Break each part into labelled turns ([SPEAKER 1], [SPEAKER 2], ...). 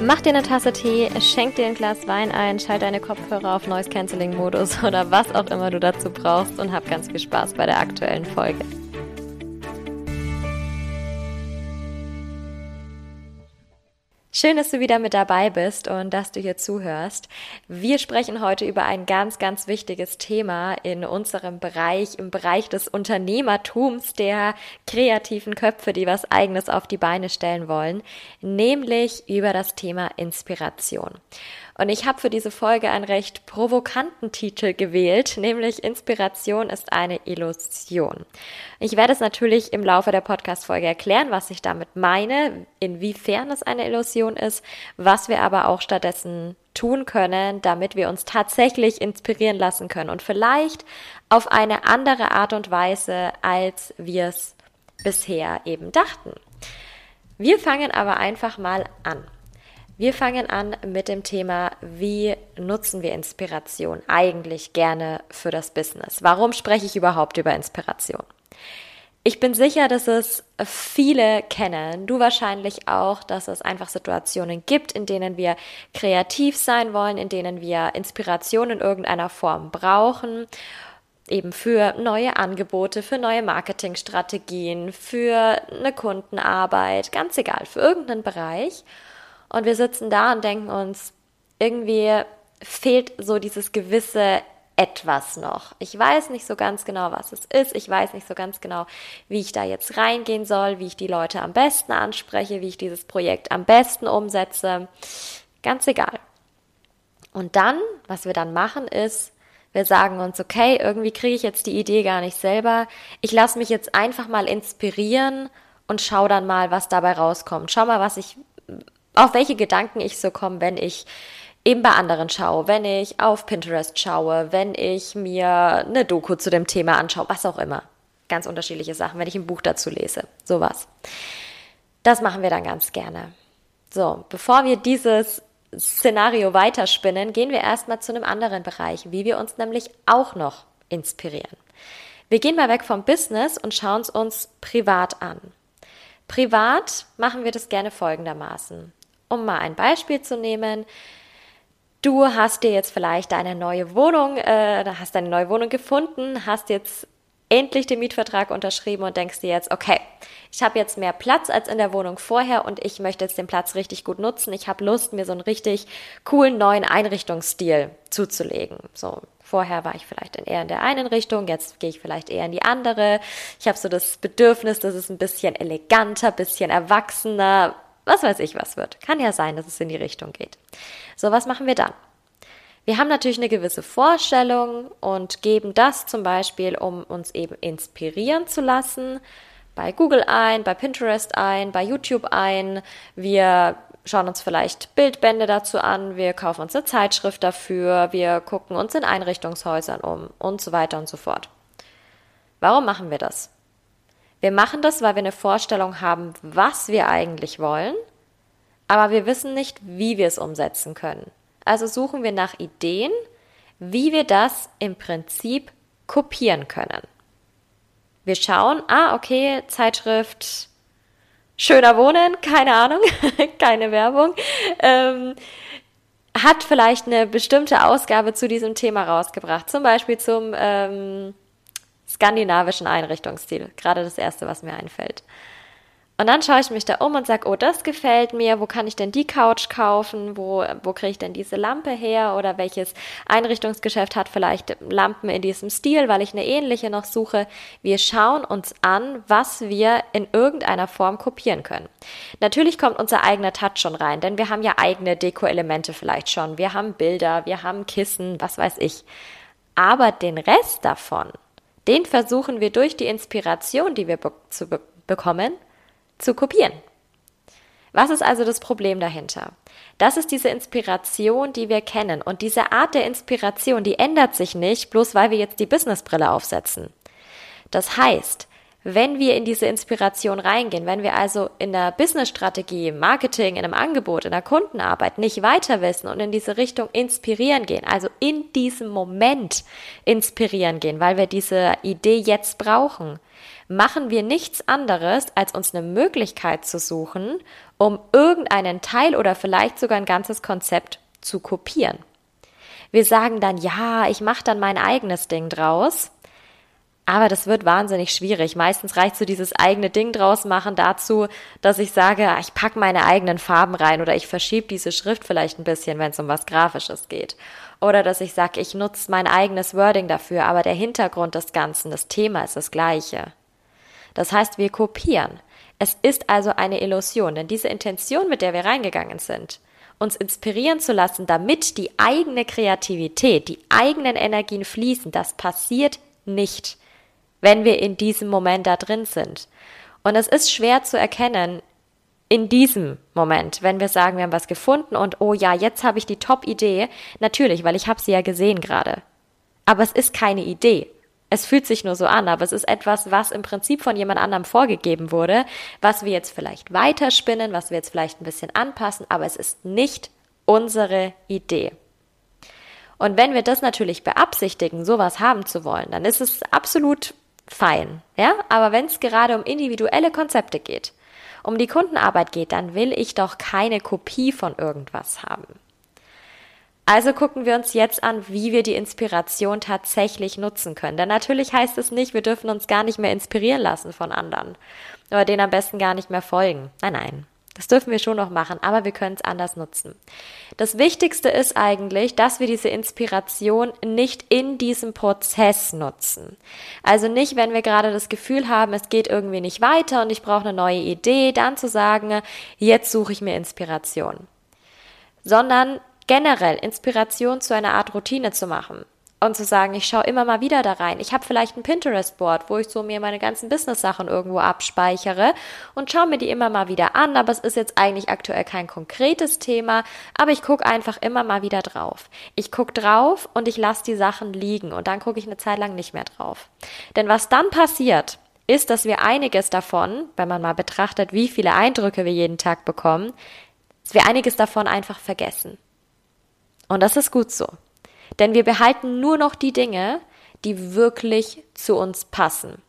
[SPEAKER 1] Mach dir eine Tasse Tee, schenk dir ein Glas Wein ein, schalt deine Kopfhörer auf Noise Cancelling Modus oder was auch immer du dazu brauchst und hab ganz viel Spaß bei der aktuellen Folge. Schön, dass du wieder mit dabei bist und dass du hier zuhörst. Wir sprechen heute über ein ganz, ganz wichtiges Thema in unserem Bereich, im Bereich des Unternehmertums, der kreativen Köpfe, die was eigenes auf die Beine stellen wollen, nämlich über das Thema Inspiration. Und ich habe für diese Folge einen recht provokanten Titel gewählt, nämlich Inspiration ist eine Illusion. Ich werde es natürlich im Laufe der Podcast-Folge erklären, was ich damit meine, inwiefern es eine Illusion ist, was wir aber auch stattdessen tun können, damit wir uns tatsächlich inspirieren lassen können und vielleicht auf eine andere Art und Weise, als wir es bisher eben dachten. Wir fangen aber einfach mal an. Wir fangen an mit dem Thema, wie nutzen wir Inspiration eigentlich gerne für das Business? Warum spreche ich überhaupt über Inspiration? Ich bin sicher, dass es viele kennen, du wahrscheinlich auch, dass es einfach Situationen gibt, in denen wir kreativ sein wollen, in denen wir Inspiration in irgendeiner Form brauchen eben für neue Angebote, für neue Marketingstrategien, für eine Kundenarbeit, ganz egal, für irgendeinen Bereich. Und wir sitzen da und denken uns, irgendwie fehlt so dieses gewisse etwas noch. Ich weiß nicht so ganz genau, was es ist. Ich weiß nicht so ganz genau, wie ich da jetzt reingehen soll, wie ich die Leute am besten anspreche, wie ich dieses Projekt am besten umsetze. Ganz egal. Und dann, was wir dann machen, ist, wir sagen uns, okay, irgendwie kriege ich jetzt die Idee gar nicht selber. Ich lasse mich jetzt einfach mal inspirieren und schau dann mal, was dabei rauskommt. Schau mal, was ich auf welche Gedanken ich so komme, wenn ich eben bei anderen schaue, wenn ich auf Pinterest schaue, wenn ich mir eine Doku zu dem Thema anschaue, was auch immer. Ganz unterschiedliche Sachen, wenn ich ein Buch dazu lese, sowas. Das machen wir dann ganz gerne. So, bevor wir dieses Szenario weiterspinnen, gehen wir erstmal zu einem anderen Bereich, wie wir uns nämlich auch noch inspirieren. Wir gehen mal weg vom Business und schauen es uns privat an. Privat machen wir das gerne folgendermaßen. Um mal ein Beispiel zu nehmen, du hast dir jetzt vielleicht deine neue Wohnung, äh, hast deine neue Wohnung gefunden, hast jetzt endlich den Mietvertrag unterschrieben und denkst dir jetzt, okay, ich habe jetzt mehr Platz als in der Wohnung vorher und ich möchte jetzt den Platz richtig gut nutzen. Ich habe Lust, mir so einen richtig coolen neuen Einrichtungsstil zuzulegen. So, vorher war ich vielleicht eher in der einen Richtung, jetzt gehe ich vielleicht eher in die andere. Ich habe so das Bedürfnis, dass es ein bisschen eleganter, bisschen erwachsener, was weiß ich was wird. Kann ja sein, dass es in die Richtung geht. So, was machen wir dann? Wir haben natürlich eine gewisse Vorstellung und geben das zum Beispiel, um uns eben inspirieren zu lassen, bei Google ein, bei Pinterest ein, bei YouTube ein. Wir schauen uns vielleicht Bildbände dazu an, wir kaufen uns eine Zeitschrift dafür, wir gucken uns in Einrichtungshäusern um und so weiter und so fort. Warum machen wir das? Wir machen das, weil wir eine Vorstellung haben, was wir eigentlich wollen, aber wir wissen nicht, wie wir es umsetzen können. Also suchen wir nach Ideen, wie wir das im Prinzip kopieren können. Wir schauen, ah, okay, Zeitschrift Schöner Wohnen, keine Ahnung, keine Werbung, ähm, hat vielleicht eine bestimmte Ausgabe zu diesem Thema rausgebracht, zum Beispiel zum ähm, skandinavischen Einrichtungsstil. Gerade das erste, was mir einfällt. Und dann schaue ich mich da um und sage, oh, das gefällt mir, wo kann ich denn die Couch kaufen, wo, wo kriege ich denn diese Lampe her oder welches Einrichtungsgeschäft hat vielleicht Lampen in diesem Stil, weil ich eine ähnliche noch suche. Wir schauen uns an, was wir in irgendeiner Form kopieren können. Natürlich kommt unser eigener Touch schon rein, denn wir haben ja eigene Deko-Elemente vielleicht schon. Wir haben Bilder, wir haben Kissen, was weiß ich. Aber den Rest davon, den versuchen wir durch die Inspiration, die wir be zu be bekommen, zu kopieren. Was ist also das Problem dahinter? Das ist diese Inspiration, die wir kennen. Und diese Art der Inspiration, die ändert sich nicht, bloß weil wir jetzt die Businessbrille aufsetzen. Das heißt, wenn wir in diese Inspiration reingehen, wenn wir also in der Businessstrategie, Marketing, in einem Angebot, in der Kundenarbeit nicht weiter wissen und in diese Richtung inspirieren gehen, also in diesem Moment inspirieren gehen, weil wir diese Idee jetzt brauchen, machen wir nichts anderes, als uns eine Möglichkeit zu suchen, um irgendeinen Teil oder vielleicht sogar ein ganzes Konzept zu kopieren. Wir sagen dann, ja, ich mache dann mein eigenes Ding draus. Aber das wird wahnsinnig schwierig. Meistens reicht so dieses eigene Ding draus machen dazu, dass ich sage, ich packe meine eigenen Farben rein oder ich verschiebe diese Schrift vielleicht ein bisschen, wenn es um was Grafisches geht. Oder dass ich sage, ich nutze mein eigenes Wording dafür, aber der Hintergrund des Ganzen, das Thema ist das gleiche. Das heißt, wir kopieren. Es ist also eine Illusion, denn diese Intention, mit der wir reingegangen sind, uns inspirieren zu lassen, damit die eigene Kreativität, die eigenen Energien fließen, das passiert nicht, wenn wir in diesem Moment da drin sind. Und es ist schwer zu erkennen in diesem Moment, wenn wir sagen, wir haben was gefunden und oh ja, jetzt habe ich die Top-Idee. Natürlich, weil ich habe sie ja gesehen gerade. Aber es ist keine Idee. Es fühlt sich nur so an, aber es ist etwas, was im Prinzip von jemand anderem vorgegeben wurde, was wir jetzt vielleicht weiterspinnen, was wir jetzt vielleicht ein bisschen anpassen, aber es ist nicht unsere Idee. Und wenn wir das natürlich beabsichtigen, sowas haben zu wollen, dann ist es absolut fein, ja? Aber wenn es gerade um individuelle Konzepte geht, um die Kundenarbeit geht, dann will ich doch keine Kopie von irgendwas haben. Also gucken wir uns jetzt an, wie wir die Inspiration tatsächlich nutzen können. Denn natürlich heißt es nicht, wir dürfen uns gar nicht mehr inspirieren lassen von anderen oder denen am besten gar nicht mehr folgen. Nein, nein. Das dürfen wir schon noch machen, aber wir können es anders nutzen. Das Wichtigste ist eigentlich, dass wir diese Inspiration nicht in diesem Prozess nutzen. Also nicht, wenn wir gerade das Gefühl haben, es geht irgendwie nicht weiter und ich brauche eine neue Idee, dann zu sagen, jetzt suche ich mir Inspiration. Sondern generell Inspiration zu einer Art Routine zu machen und zu sagen, ich schaue immer mal wieder da rein. Ich habe vielleicht ein Pinterest-Board, wo ich so mir meine ganzen Business-Sachen irgendwo abspeichere und schaue mir die immer mal wieder an, aber es ist jetzt eigentlich aktuell kein konkretes Thema, aber ich gucke einfach immer mal wieder drauf. Ich gucke drauf und ich lasse die Sachen liegen und dann gucke ich eine Zeit lang nicht mehr drauf. Denn was dann passiert, ist, dass wir einiges davon, wenn man mal betrachtet, wie viele Eindrücke wir jeden Tag bekommen, dass wir einiges davon einfach vergessen. Und das ist gut so. Denn wir behalten nur noch die Dinge, die wirklich zu uns passen.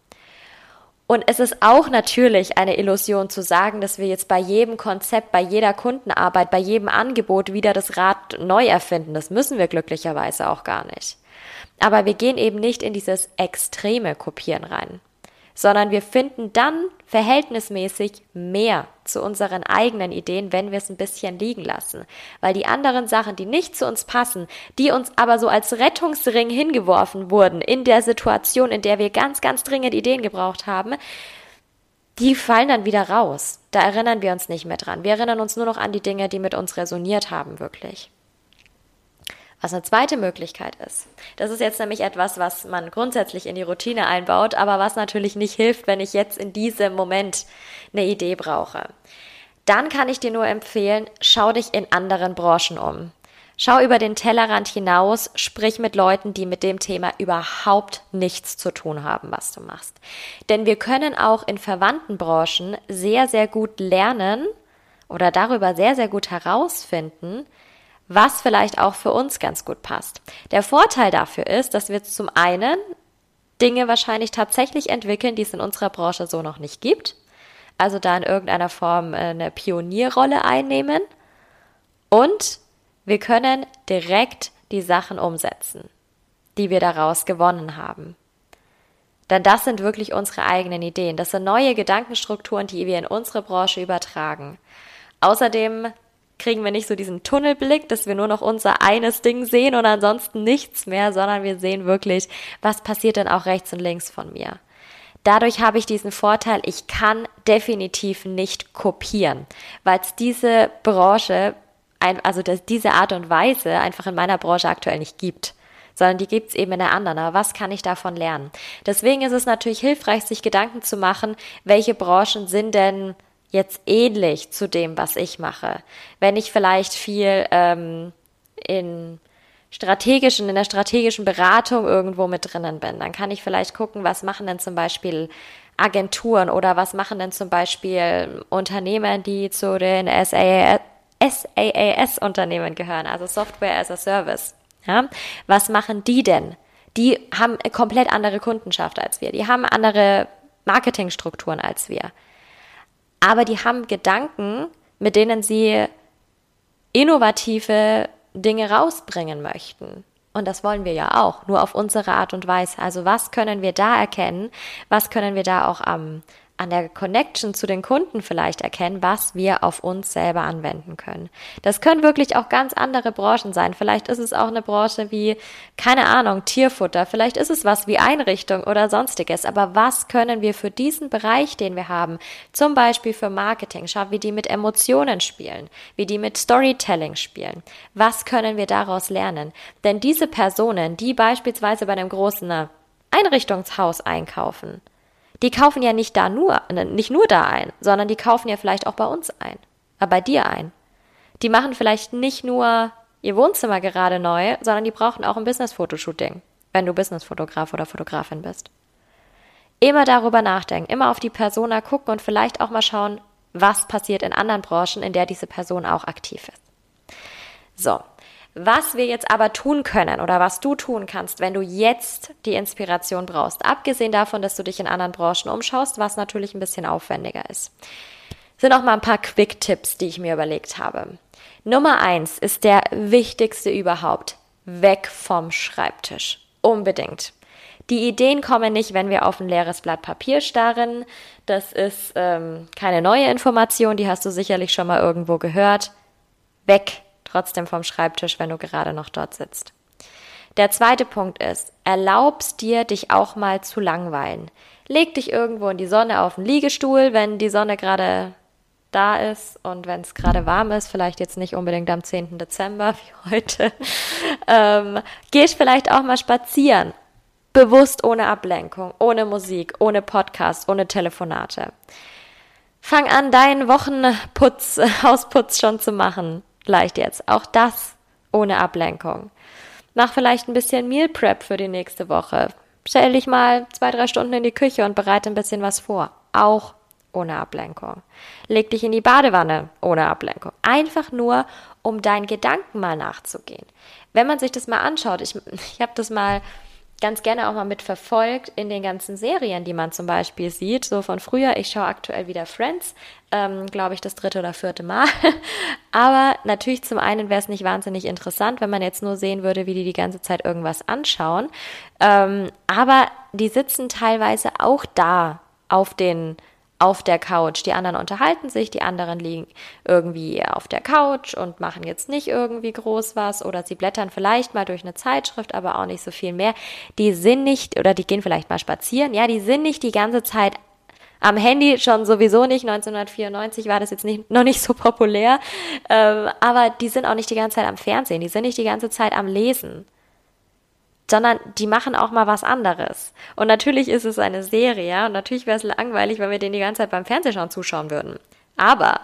[SPEAKER 1] Und es ist auch natürlich eine Illusion zu sagen, dass wir jetzt bei jedem Konzept, bei jeder Kundenarbeit, bei jedem Angebot wieder das Rad neu erfinden. Das müssen wir glücklicherweise auch gar nicht. Aber wir gehen eben nicht in dieses extreme Kopieren rein sondern wir finden dann verhältnismäßig mehr zu unseren eigenen Ideen, wenn wir es ein bisschen liegen lassen. Weil die anderen Sachen, die nicht zu uns passen, die uns aber so als Rettungsring hingeworfen wurden in der Situation, in der wir ganz, ganz dringend Ideen gebraucht haben, die fallen dann wieder raus. Da erinnern wir uns nicht mehr dran. Wir erinnern uns nur noch an die Dinge, die mit uns resoniert haben, wirklich. Was eine zweite Möglichkeit ist. Das ist jetzt nämlich etwas, was man grundsätzlich in die Routine einbaut, aber was natürlich nicht hilft, wenn ich jetzt in diesem Moment eine Idee brauche. Dann kann ich dir nur empfehlen, schau dich in anderen Branchen um. Schau über den Tellerrand hinaus, sprich mit Leuten, die mit dem Thema überhaupt nichts zu tun haben, was du machst. Denn wir können auch in verwandten Branchen sehr, sehr gut lernen oder darüber sehr, sehr gut herausfinden, was vielleicht auch für uns ganz gut passt. Der Vorteil dafür ist, dass wir zum einen Dinge wahrscheinlich tatsächlich entwickeln, die es in unserer Branche so noch nicht gibt. Also da in irgendeiner Form äh, eine Pionierrolle einnehmen. Und wir können direkt die Sachen umsetzen, die wir daraus gewonnen haben. Denn das sind wirklich unsere eigenen Ideen. Das sind neue Gedankenstrukturen, die wir in unsere Branche übertragen. Außerdem kriegen wir nicht so diesen Tunnelblick, dass wir nur noch unser eines Ding sehen und ansonsten nichts mehr, sondern wir sehen wirklich, was passiert denn auch rechts und links von mir. Dadurch habe ich diesen Vorteil, ich kann definitiv nicht kopieren, weil es diese Branche, also diese Art und Weise einfach in meiner Branche aktuell nicht gibt sondern die gibt's eben in der anderen. Aber was kann ich davon lernen? Deswegen ist es natürlich hilfreich, sich Gedanken zu machen, welche Branchen sind denn jetzt ähnlich zu dem, was ich mache. Wenn ich vielleicht viel ähm, in strategischen, in der strategischen Beratung irgendwo mit drinnen bin, dann kann ich vielleicht gucken, was machen denn zum Beispiel Agenturen oder was machen denn zum Beispiel Unternehmen, die zu den SaaS-Unternehmen gehören, also Software as a Service. Ja? Was machen die denn? Die haben komplett andere Kundenschaft als wir. Die haben andere Marketingstrukturen als wir aber die haben Gedanken, mit denen sie innovative Dinge rausbringen möchten. Und das wollen wir ja auch, nur auf unsere Art und Weise. Also was können wir da erkennen? Was können wir da auch am, an der Connection zu den Kunden vielleicht erkennen, was wir auf uns selber anwenden können. Das können wirklich auch ganz andere Branchen sein. Vielleicht ist es auch eine Branche wie, keine Ahnung, Tierfutter. Vielleicht ist es was wie Einrichtung oder sonstiges. Aber was können wir für diesen Bereich, den wir haben, zum Beispiel für Marketing, schauen, wie die mit Emotionen spielen, wie die mit Storytelling spielen. Was können wir daraus lernen? Denn diese Personen, die beispielsweise bei einem großen Einrichtungshaus einkaufen, die kaufen ja nicht da nur, ne, nicht nur da ein, sondern die kaufen ja vielleicht auch bei uns ein, äh, bei dir ein. Die machen vielleicht nicht nur ihr Wohnzimmer gerade neu, sondern die brauchen auch ein Business-Fotoshooting, wenn du Business-Fotograf oder Fotografin bist. Immer darüber nachdenken, immer auf die Persona gucken und vielleicht auch mal schauen, was passiert in anderen Branchen, in der diese Person auch aktiv ist. So, was wir jetzt aber tun können oder was du tun kannst, wenn du jetzt die Inspiration brauchst, abgesehen davon, dass du dich in anderen Branchen umschaust, was natürlich ein bisschen aufwendiger ist, sind auch mal ein paar Quick-Tipps, die ich mir überlegt habe. Nummer eins ist der wichtigste überhaupt. Weg vom Schreibtisch. Unbedingt. Die Ideen kommen nicht, wenn wir auf ein leeres Blatt Papier starren. Das ist ähm, keine neue Information, die hast du sicherlich schon mal irgendwo gehört. Weg trotzdem vom Schreibtisch, wenn du gerade noch dort sitzt. Der zweite Punkt ist, erlaubst dir, dich auch mal zu langweilen. Leg dich irgendwo in die Sonne auf den Liegestuhl, wenn die Sonne gerade da ist und wenn es gerade warm ist, vielleicht jetzt nicht unbedingt am 10. Dezember wie heute, ähm, gehst vielleicht auch mal spazieren. Bewusst ohne Ablenkung, ohne Musik, ohne Podcast, ohne Telefonate. Fang an, deinen Wochenputz, Hausputz schon zu machen leicht jetzt. Auch das ohne Ablenkung. Mach vielleicht ein bisschen Meal Prep für die nächste Woche. Stell dich mal zwei, drei Stunden in die Küche und bereite ein bisschen was vor. Auch ohne Ablenkung. Leg dich in die Badewanne ohne Ablenkung. Einfach nur, um deinen Gedanken mal nachzugehen. Wenn man sich das mal anschaut, ich, ich habe das mal ganz gerne auch mal mitverfolgt in den ganzen Serien, die man zum Beispiel sieht. So von früher, ich schaue aktuell wieder Friends, ähm, glaube ich, das dritte oder vierte Mal. Aber natürlich zum einen wäre es nicht wahnsinnig interessant, wenn man jetzt nur sehen würde, wie die die ganze Zeit irgendwas anschauen. Ähm, aber die sitzen teilweise auch da auf den auf der Couch. Die anderen unterhalten sich, die anderen liegen irgendwie auf der Couch und machen jetzt nicht irgendwie groß was oder sie blättern vielleicht mal durch eine Zeitschrift, aber auch nicht so viel mehr. Die sind nicht oder die gehen vielleicht mal spazieren. Ja, die sind nicht die ganze Zeit am Handy schon sowieso nicht. 1994 war das jetzt nicht, noch nicht so populär. Ähm, aber die sind auch nicht die ganze Zeit am Fernsehen. Die sind nicht die ganze Zeit am Lesen sondern die machen auch mal was anderes. Und natürlich ist es eine Serie und natürlich wäre es langweilig, wenn wir den die ganze Zeit beim Fernsehschauen zuschauen würden. Aber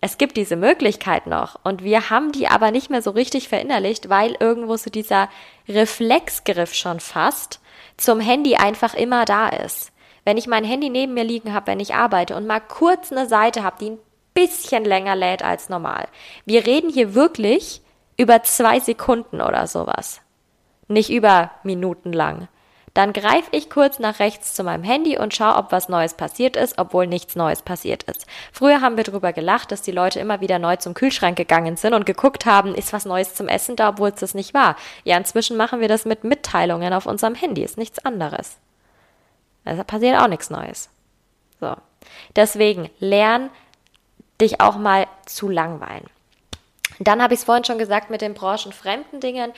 [SPEAKER 1] es gibt diese Möglichkeit noch und wir haben die aber nicht mehr so richtig verinnerlicht, weil irgendwo so dieser Reflexgriff schon fast zum Handy einfach immer da ist. Wenn ich mein Handy neben mir liegen habe, wenn ich arbeite und mal kurz eine Seite habe, die ein bisschen länger lädt als normal. Wir reden hier wirklich über zwei Sekunden oder sowas nicht über Minuten lang. Dann greife ich kurz nach rechts zu meinem Handy und schaue, ob was Neues passiert ist, obwohl nichts Neues passiert ist. Früher haben wir darüber gelacht, dass die Leute immer wieder neu zum Kühlschrank gegangen sind und geguckt haben, ist was Neues zum Essen da, obwohl es das nicht war. Ja, inzwischen machen wir das mit Mitteilungen auf unserem Handy, ist nichts anderes. Da passiert auch nichts Neues. So. Deswegen lern dich auch mal zu langweilen. Dann habe ich es vorhin schon gesagt mit den branchenfremden Dingen.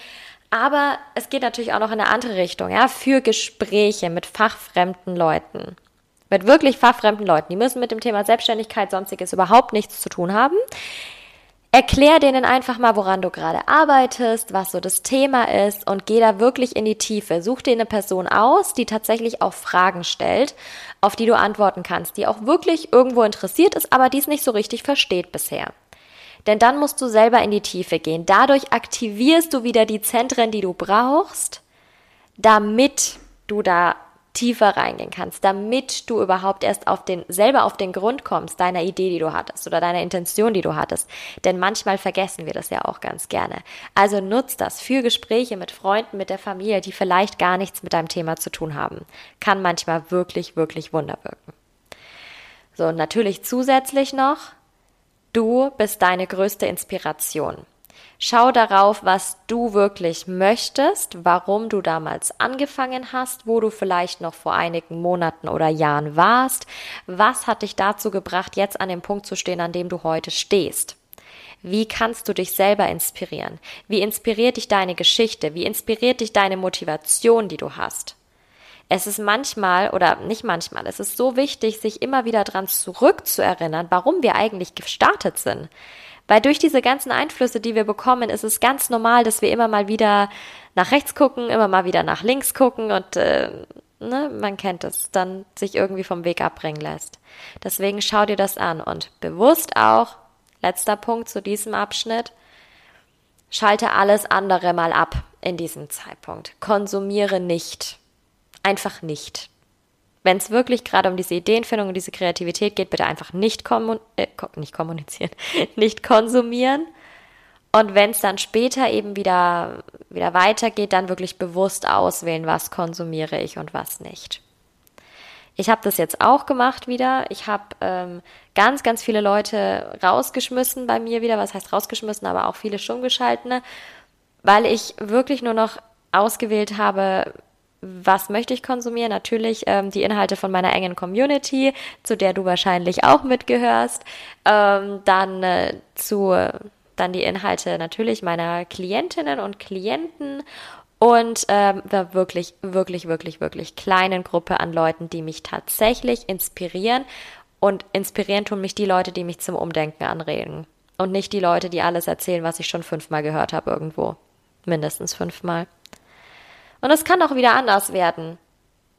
[SPEAKER 1] Aber es geht natürlich auch noch in eine andere Richtung, ja, für Gespräche mit fachfremden Leuten. Mit wirklich fachfremden Leuten. Die müssen mit dem Thema Selbstständigkeit, sonstiges überhaupt nichts zu tun haben. Erklär denen einfach mal, woran du gerade arbeitest, was so das Thema ist und geh da wirklich in die Tiefe. Such dir eine Person aus, die tatsächlich auch Fragen stellt, auf die du antworten kannst, die auch wirklich irgendwo interessiert ist, aber dies nicht so richtig versteht bisher. Denn dann musst du selber in die Tiefe gehen. Dadurch aktivierst du wieder die Zentren, die du brauchst, damit du da tiefer reingehen kannst, damit du überhaupt erst auf den, selber auf den Grund kommst, deiner Idee, die du hattest oder deiner Intention, die du hattest. Denn manchmal vergessen wir das ja auch ganz gerne. Also nutz das für Gespräche mit Freunden, mit der Familie, die vielleicht gar nichts mit deinem Thema zu tun haben. Kann manchmal wirklich, wirklich Wunder wirken. So, und natürlich zusätzlich noch, du bist deine größte Inspiration. Schau darauf, was du wirklich möchtest, warum du damals angefangen hast, wo du vielleicht noch vor einigen Monaten oder Jahren warst. Was hat dich dazu gebracht, jetzt an dem Punkt zu stehen, an dem du heute stehst? Wie kannst du dich selber inspirieren? Wie inspiriert dich deine Geschichte? Wie inspiriert dich deine Motivation, die du hast? Es ist manchmal oder nicht manchmal, es ist so wichtig, sich immer wieder dran zurückzuerinnern, warum wir eigentlich gestartet sind. Weil durch diese ganzen Einflüsse, die wir bekommen, ist es ganz normal, dass wir immer mal wieder nach rechts gucken, immer mal wieder nach links gucken und äh, ne, man kennt es, dann sich irgendwie vom Weg abbringen lässt. Deswegen schau dir das an und bewusst auch, letzter Punkt zu diesem Abschnitt, schalte alles andere mal ab in diesem Zeitpunkt. Konsumiere nicht. Einfach nicht. Wenn es wirklich gerade um diese Ideenfindung und diese Kreativität geht, bitte einfach nicht, kommun äh, nicht kommunizieren, nicht konsumieren. Und wenn es dann später eben wieder, wieder weitergeht, dann wirklich bewusst auswählen, was konsumiere ich und was nicht. Ich habe das jetzt auch gemacht wieder. Ich habe ähm, ganz, ganz viele Leute rausgeschmissen bei mir wieder. Was heißt rausgeschmissen, aber auch viele schon geschaltene, weil ich wirklich nur noch ausgewählt habe, was möchte ich konsumieren? Natürlich ähm, die Inhalte von meiner engen Community, zu der du wahrscheinlich auch mitgehörst. Ähm, dann äh, zu dann die Inhalte natürlich meiner Klientinnen und Klienten und ähm, wirklich, wirklich, wirklich, wirklich kleinen Gruppe an Leuten, die mich tatsächlich inspirieren. Und inspirieren tun mich die Leute, die mich zum Umdenken anregen. Und nicht die Leute, die alles erzählen, was ich schon fünfmal gehört habe irgendwo. Mindestens fünfmal. Und es kann auch wieder anders werden.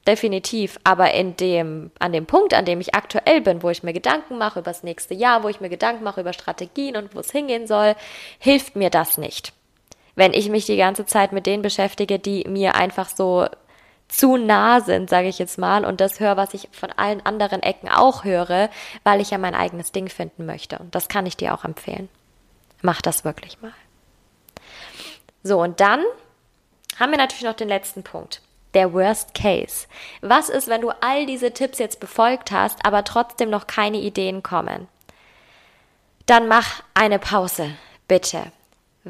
[SPEAKER 1] Definitiv. Aber in dem, an dem Punkt, an dem ich aktuell bin, wo ich mir Gedanken mache über das nächste Jahr, wo ich mir Gedanken mache über Strategien und wo es hingehen soll, hilft mir das nicht. Wenn ich mich die ganze Zeit mit denen beschäftige, die mir einfach so zu nah sind, sage ich jetzt mal, und das höre, was ich von allen anderen Ecken auch höre, weil ich ja mein eigenes Ding finden möchte. Und das kann ich dir auch empfehlen. Mach das wirklich mal. So, und dann haben wir natürlich noch den letzten Punkt. Der Worst Case. Was ist, wenn du all diese Tipps jetzt befolgt hast, aber trotzdem noch keine Ideen kommen? Dann mach eine Pause, bitte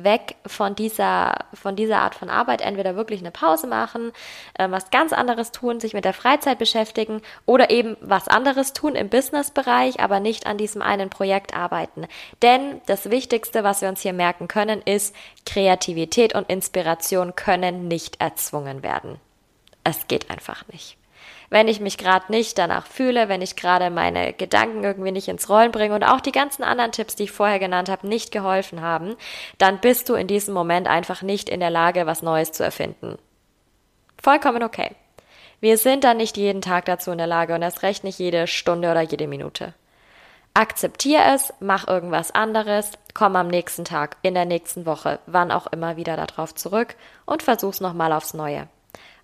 [SPEAKER 1] weg von dieser, von dieser Art von Arbeit, entweder wirklich eine Pause machen, äh, was ganz anderes tun, sich mit der Freizeit beschäftigen oder eben was anderes tun im Businessbereich, aber nicht an diesem einen Projekt arbeiten. Denn das Wichtigste, was wir uns hier merken können, ist, Kreativität und Inspiration können nicht erzwungen werden. Es geht einfach nicht wenn ich mich gerade nicht danach fühle, wenn ich gerade meine Gedanken irgendwie nicht ins Rollen bringe und auch die ganzen anderen Tipps, die ich vorher genannt habe, nicht geholfen haben, dann bist du in diesem Moment einfach nicht in der Lage, was Neues zu erfinden. Vollkommen okay. Wir sind dann nicht jeden Tag dazu in der Lage und erst recht nicht jede Stunde oder jede Minute. Akzeptier es, mach irgendwas anderes, komm am nächsten Tag, in der nächsten Woche, wann auch immer wieder darauf zurück und versuch's nochmal aufs Neue.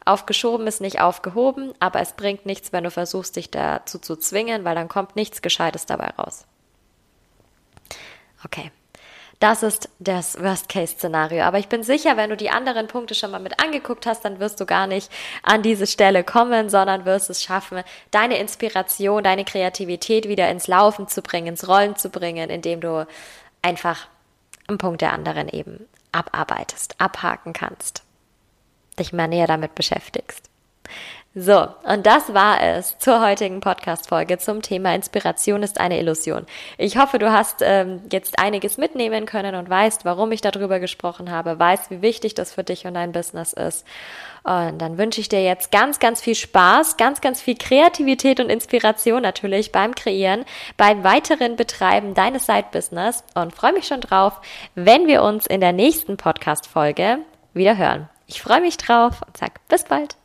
[SPEAKER 1] Aufgeschoben ist nicht aufgehoben, aber es bringt nichts, wenn du versuchst, dich dazu zu zwingen, weil dann kommt nichts Gescheites dabei raus. Okay. Das ist das Worst-Case-Szenario. Aber ich bin sicher, wenn du die anderen Punkte schon mal mit angeguckt hast, dann wirst du gar nicht an diese Stelle kommen, sondern wirst es schaffen, deine Inspiration, deine Kreativität wieder ins Laufen zu bringen, ins Rollen zu bringen, indem du einfach einen Punkt der anderen eben abarbeitest, abhaken kannst dich mal näher damit beschäftigst. So, und das war es zur heutigen Podcast-Folge zum Thema Inspiration ist eine Illusion. Ich hoffe, du hast ähm, jetzt einiges mitnehmen können und weißt, warum ich darüber gesprochen habe, weißt, wie wichtig das für dich und dein Business ist. Und dann wünsche ich dir jetzt ganz, ganz viel Spaß, ganz, ganz viel Kreativität und Inspiration natürlich beim Kreieren, beim weiteren Betreiben deines Side-Business und freue mich schon drauf, wenn wir uns in der nächsten Podcast-Folge wieder hören. Ich freue mich drauf und sag bis bald.